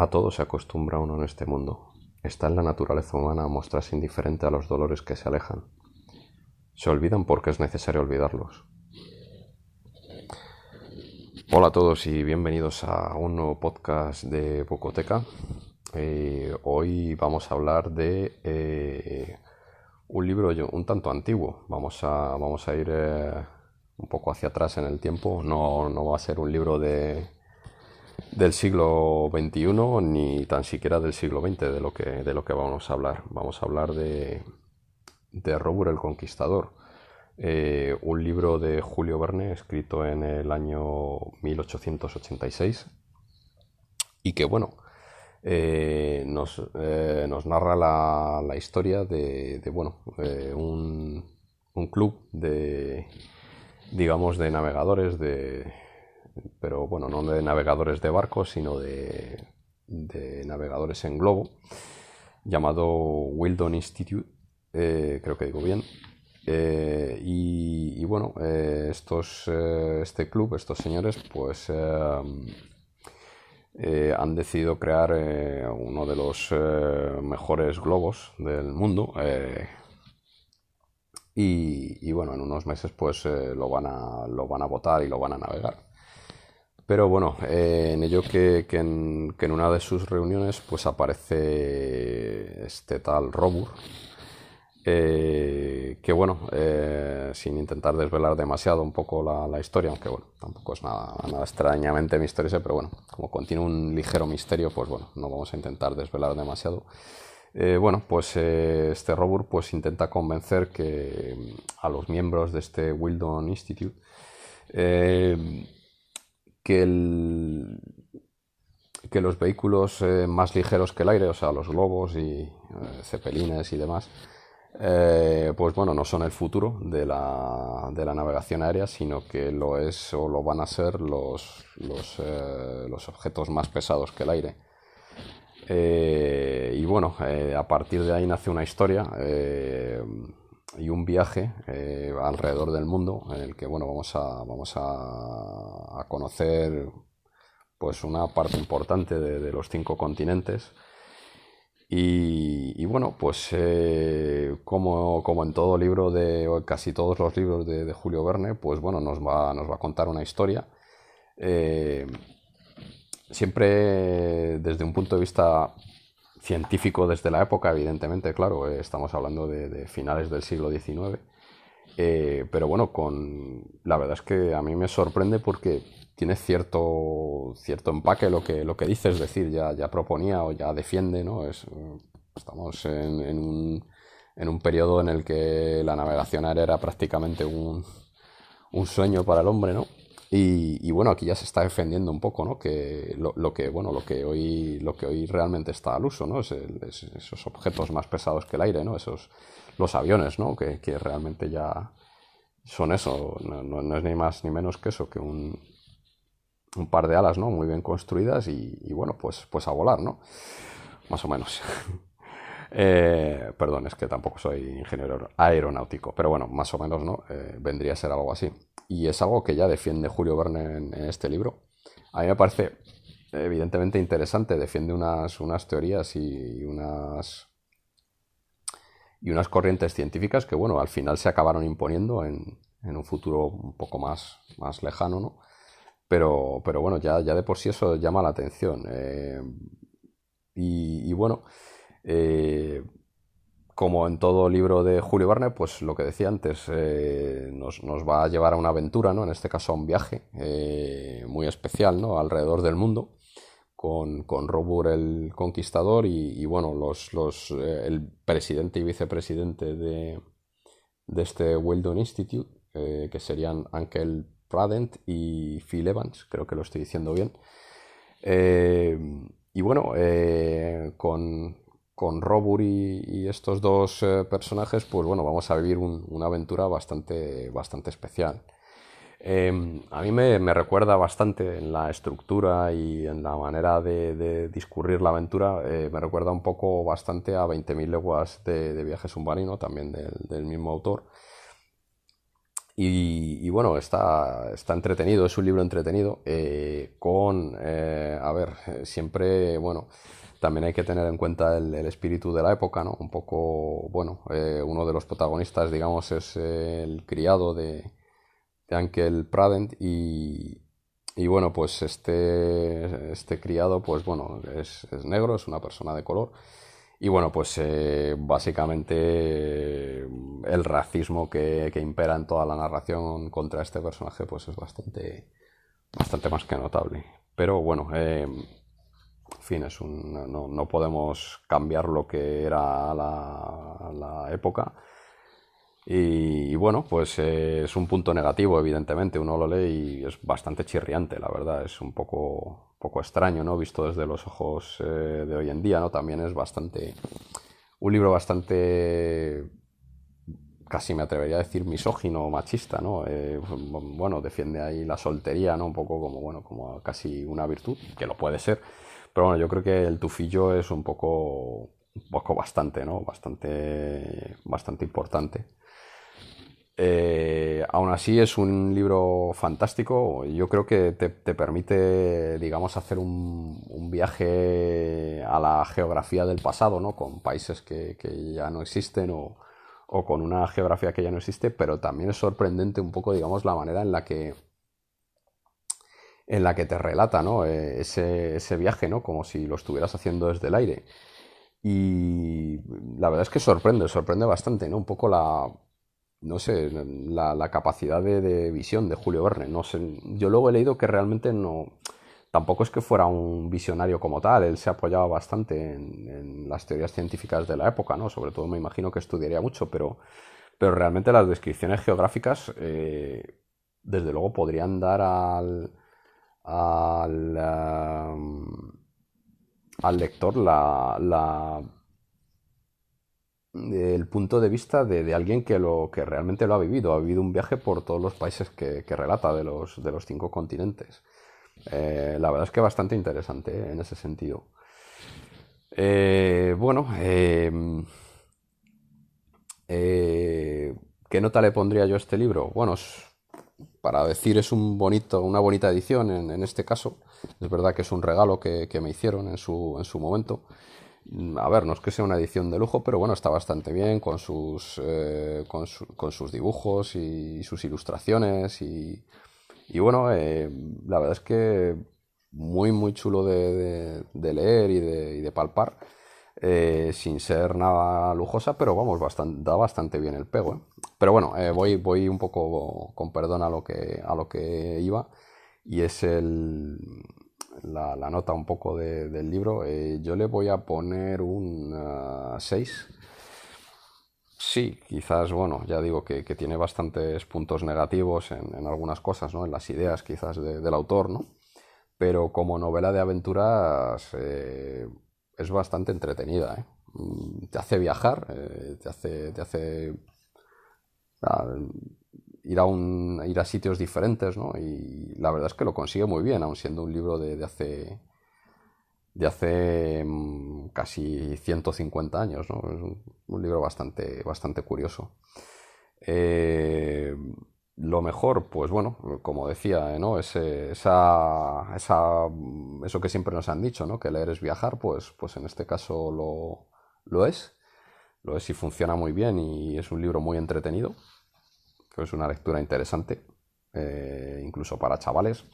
A todo se acostumbra uno en este mundo. Está en la naturaleza humana mostrarse indiferente a los dolores que se alejan. Se olvidan porque es necesario olvidarlos. Hola a todos y bienvenidos a un nuevo podcast de Bocoteca. Eh, hoy vamos a hablar de eh, un libro un tanto antiguo. Vamos a, vamos a ir eh, un poco hacia atrás en el tiempo. No, no va a ser un libro de, del siglo XXI ni tan siquiera del siglo XX de lo que, de lo que vamos a hablar. Vamos a hablar de, de Robur el Conquistador, eh, un libro de Julio Verne escrito en el año 1886 y que, bueno, eh, nos, eh, nos, narra la, la historia de, de bueno, un, un club de, digamos, de navegadores de pero bueno, no de navegadores de barcos, sino de, navegadores en globo, llamado Wildon Institute, eh, creo que digo bien. Eh, y, bueno, eh, estos, este club, estos señores, pues han decidido crear uno de los mejores globos del mundo. Y, y, bueno, en unos meses pues lo, van a, lo van a votar y lo van a navegar. Pero bueno, eh, en ello que, en, una de sus reuniones pues aparece este tal Robur, eh, que bueno, eh, sin intentar desvelar demasiado un poco la, historia, aunque bueno, tampoco es nada, nada extrañamente misterioso, pero bueno, como contiene un ligero misterio, pues bueno, no vamos a intentar desvelar demasiado. bueno, pues este Robur pues intenta convencer que a los miembros de este Wildon Institute que, los vehículos eh, más ligeros que el aire, o sea, los globos y eh, cepelines y demás, eh, pues bueno, no son el futuro de la, de la, navegación aérea, sino que lo es o lo van a ser los, los, los objetos más pesados que el aire. y bueno, a partir de ahí nace una historia y un viaje eh, alrededor del mundo en el que bueno vamos a vamos a, conocer pues una parte importante de, los cinco continentes. Y, bueno pues eh, como, como, en todo libro de casi todos los libros de, Julio Verne pues bueno nos va nos va a contar una historia. Eh, siempre desde un punto de vista científico desde la época, evidentemente, claro, eh, estamos hablando de, finales del siglo XIX. Eh, pero bueno, con la verdad es que a mí me sorprende porque tiene cierto, cierto empaque lo que, lo que dice, es decir, ya, ya proponía o ya defiende, ¿no? Es, estamos en, en, un, en un periodo en el que la navegación aérea era prácticamente un, un sueño para el hombre, ¿no? Y, bueno, aquí ya se está defendiendo un poco, ¿no? Que lo, que, bueno, lo que hoy, lo que hoy realmente está al uso, ¿no? Es, esos objetos más pesados que el aire, ¿no? Esos, los aviones, ¿no? Que, realmente ya son eso, no, es ni más ni menos que eso, que un, un par de alas, ¿no? Muy bien construidas y, bueno, pues, pues a volar, ¿no? Más o menos. Eh, perdón, es que tampoco soy ingeniero aeronáutico, pero bueno, más o menos, ¿no? Eh, vendría a ser algo así y es algo que ya defiende Julio Verne en, este libro. A mí me parece evidentemente interesante, defiende unas, unas teorías y unas y unas corrientes científicas que, bueno, al final se acabaron imponiendo en, en un futuro un poco más, más lejano, ¿no? Pero, pero bueno, ya, ya de por sí eso llama la atención. Eh, y, y, bueno, eh, como en todo libro de Julio Verne, pues lo que decía antes, eh, nos, va a llevar a una aventura, ¿no? En este caso a un viaje eh, muy especial, ¿no? Alrededor del mundo, con, con Robur el Conquistador y, bueno, los, los el presidente y vicepresidente de, de este Weldon Institute, que serían Ankel Pradent y Phil Evans, creo que lo estoy diciendo bien. y bueno, con con Robur y, estos dos eh, personajes, pues bueno, vamos a vivir una aventura bastante, bastante especial. Em, a mí me, recuerda bastante en la estructura y en la manera de, discurrir la aventura, eh, me recuerda un poco bastante a 20.000 leguas de, viaje submarino, también del, mismo autor. Y, bueno, está, está entretenido, es un libro entretenido, eh, con, a ver, siempre, bueno, también hay que tener en cuenta el, espíritu de la época, ¿no? Un poco, bueno, eh, uno de los protagonistas, digamos, es el criado de, de Ankel Pradent y, y, bueno, pues este, este criado, pues bueno, es, negro, es una persona de color. Y bueno, pues eh, básicamente el racismo que, impera en toda la narración contra este personaje, pues es bastante, bastante más que notable. Pero bueno, eh, en fin, es un, no, no, podemos cambiar lo que era la, la época. Y, bueno, pues eh, es un punto negativo, evidentemente. Uno lo lee y es bastante chirriante, la verdad. Es un poco, poco extraño, ¿no? Visto desde los ojos eh, de hoy en día, ¿no? También es bastante. Un libro bastante. casi me atrevería a decir misógino, machista, ¿no? Eh, bueno, defiende ahí la soltería, ¿no? Un poco como, bueno, como casi una virtud, que lo puede ser pero bueno, yo creo que el tufillo es un poco, un poco bastante, ¿no? Bastante, bastante importante. Eh, aún así es un libro fantástico. Yo creo que te, permite, digamos, hacer un, viaje a la geografía del pasado, ¿no? Con países que, ya no existen o, o, con una geografía que ya no existe, pero también es sorprendente un poco, digamos, la manera en la que en la que te relata ¿no? Eh, ese, ese, viaje, ¿no? como si lo estuvieras haciendo desde el aire. Y la verdad es que sorprende, sorprende bastante, ¿no? Un poco la, no sé, la, la capacidad de, visión de Julio Verne. No sé, yo luego he leído que realmente no, tampoco es que fuera un visionario como tal, él se apoyaba bastante en, las teorías científicas de la época, ¿no? Sobre todo me imagino que estudiaría mucho, pero, pero realmente las descripciones geográficas, eh, desde luego, podrían dar al al, al lector la, el punto de vista de, alguien que, lo, que realmente lo ha vivido, ha vivido un viaje por todos los países que, relata de los, de los cinco continentes. Eh, la verdad es que bastante interesante eh, en ese sentido. Eh, bueno, ¿qué nota le pondría yo a este libro? Bueno, para decir es un bonito, una bonita edición en, este caso. Es verdad que es un regalo que, me hicieron en su, en su momento. Mm, a ver, no es que sea una edición de lujo, pero bueno, está bastante bien con sus, eh, con, sus dibujos y, sus ilustraciones. Y, bueno, eh, la verdad es que muy, muy chulo de, leer y de, de palpar. Eh, sin ser nada lujosa, pero vamos, bastante, da bastante bien el pego. ¿Eh? Pero bueno, eh, voy, voy un poco con perdón a lo que, a lo que iba, y es el, la, nota un poco del libro. yo le voy a poner un 6. Sí, sí, quizás, bueno, ya digo que, tiene bastantes puntos negativos en, algunas cosas, ¿no? En las ideas quizás del autor, ¿no? Pero como novela de aventuras eh, es bastante entretenida, ¿eh? Mm, te hace viajar, eh, te hace, te hace ir, a un, ir a sitios diferentes, ¿no? Y la verdad es que lo consigue muy bien, aun siendo un libro de, hace de hace mm, casi 150 años, ¿no? Es un, libro bastante, bastante curioso. Eh, lo mejor, pues bueno, como decía, ¿no? Ese, esa, esa, eso que siempre nos han dicho, ¿no? Que leer es viajar, pues, pues en este caso lo, lo es. Lo es y funciona muy bien y es un libro muy entretenido. Es una lectura interesante, eh, incluso para chavales.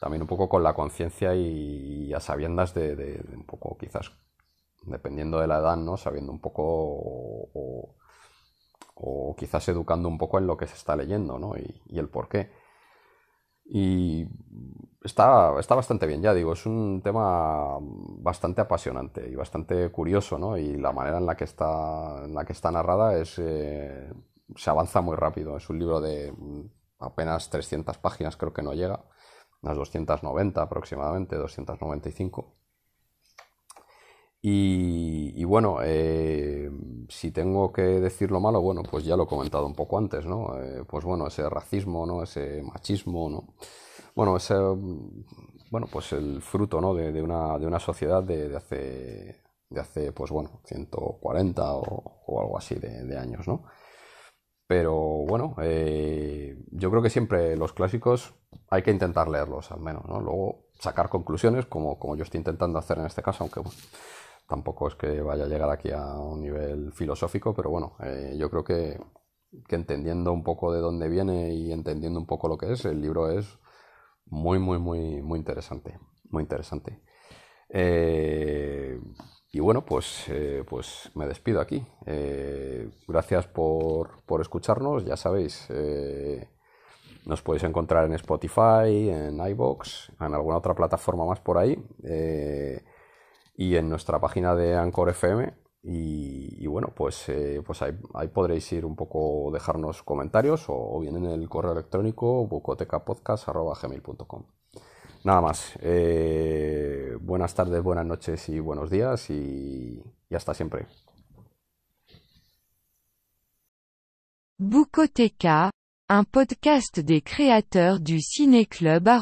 También un poco con la conciencia y, a sabiendas de, un poco, quizás, dependiendo de la edad, ¿no? Sabiendo un poco o quizás educando un poco en lo que se está leyendo ¿no? y, el por qué. Y está, está bastante bien, ya digo, es un tema bastante apasionante y bastante curioso, ¿no? Y la manera en la que está, en la que está narrada es, eh, se avanza muy rápido. Es un libro de apenas 300 páginas, creo que no llega, unas 290 aproximadamente, 295. Y, bueno, eh, si tengo que decir lo malo, bueno, pues ya lo he comentado un poco antes, ¿no? Eh, pues bueno, ese racismo, ¿no? Ese machismo, ¿no? Bueno, ese, bueno, pues el fruto, ¿no? De, una, de una sociedad de, hace, de hace, pues bueno, 140 o, o algo así de, años, ¿no? Pero bueno, eh, yo creo que siempre los clásicos hay que intentar leerlos al menos, ¿no? Luego sacar conclusiones como, como yo estoy intentando hacer en este caso, aunque bueno, Tampoco es que vaya a llegar aquí a un nivel filosófico, pero bueno, eh, yo creo que, entendiendo un poco de dónde viene y entendiendo un poco lo que es, el libro es muy, muy, muy, muy interesante. Muy interesante. Eh, y bueno, pues, eh, pues me despido aquí. gracias por, por, escucharnos. Ya sabéis, nos podéis encontrar en Spotify, en iBox, en alguna otra plataforma más por ahí y en nuestra página de Anchor FM. Y, bueno, pues, eh, pues ahí, podréis ir un poco, dejarnos comentarios o, bien en el correo electrónico bucotecapodcast.gmail.com. Nada más. Eh, buenas tardes, buenas noches y buenos días y, y hasta siempre. Bucoteca, un podcast des créateurs du Ciné Club à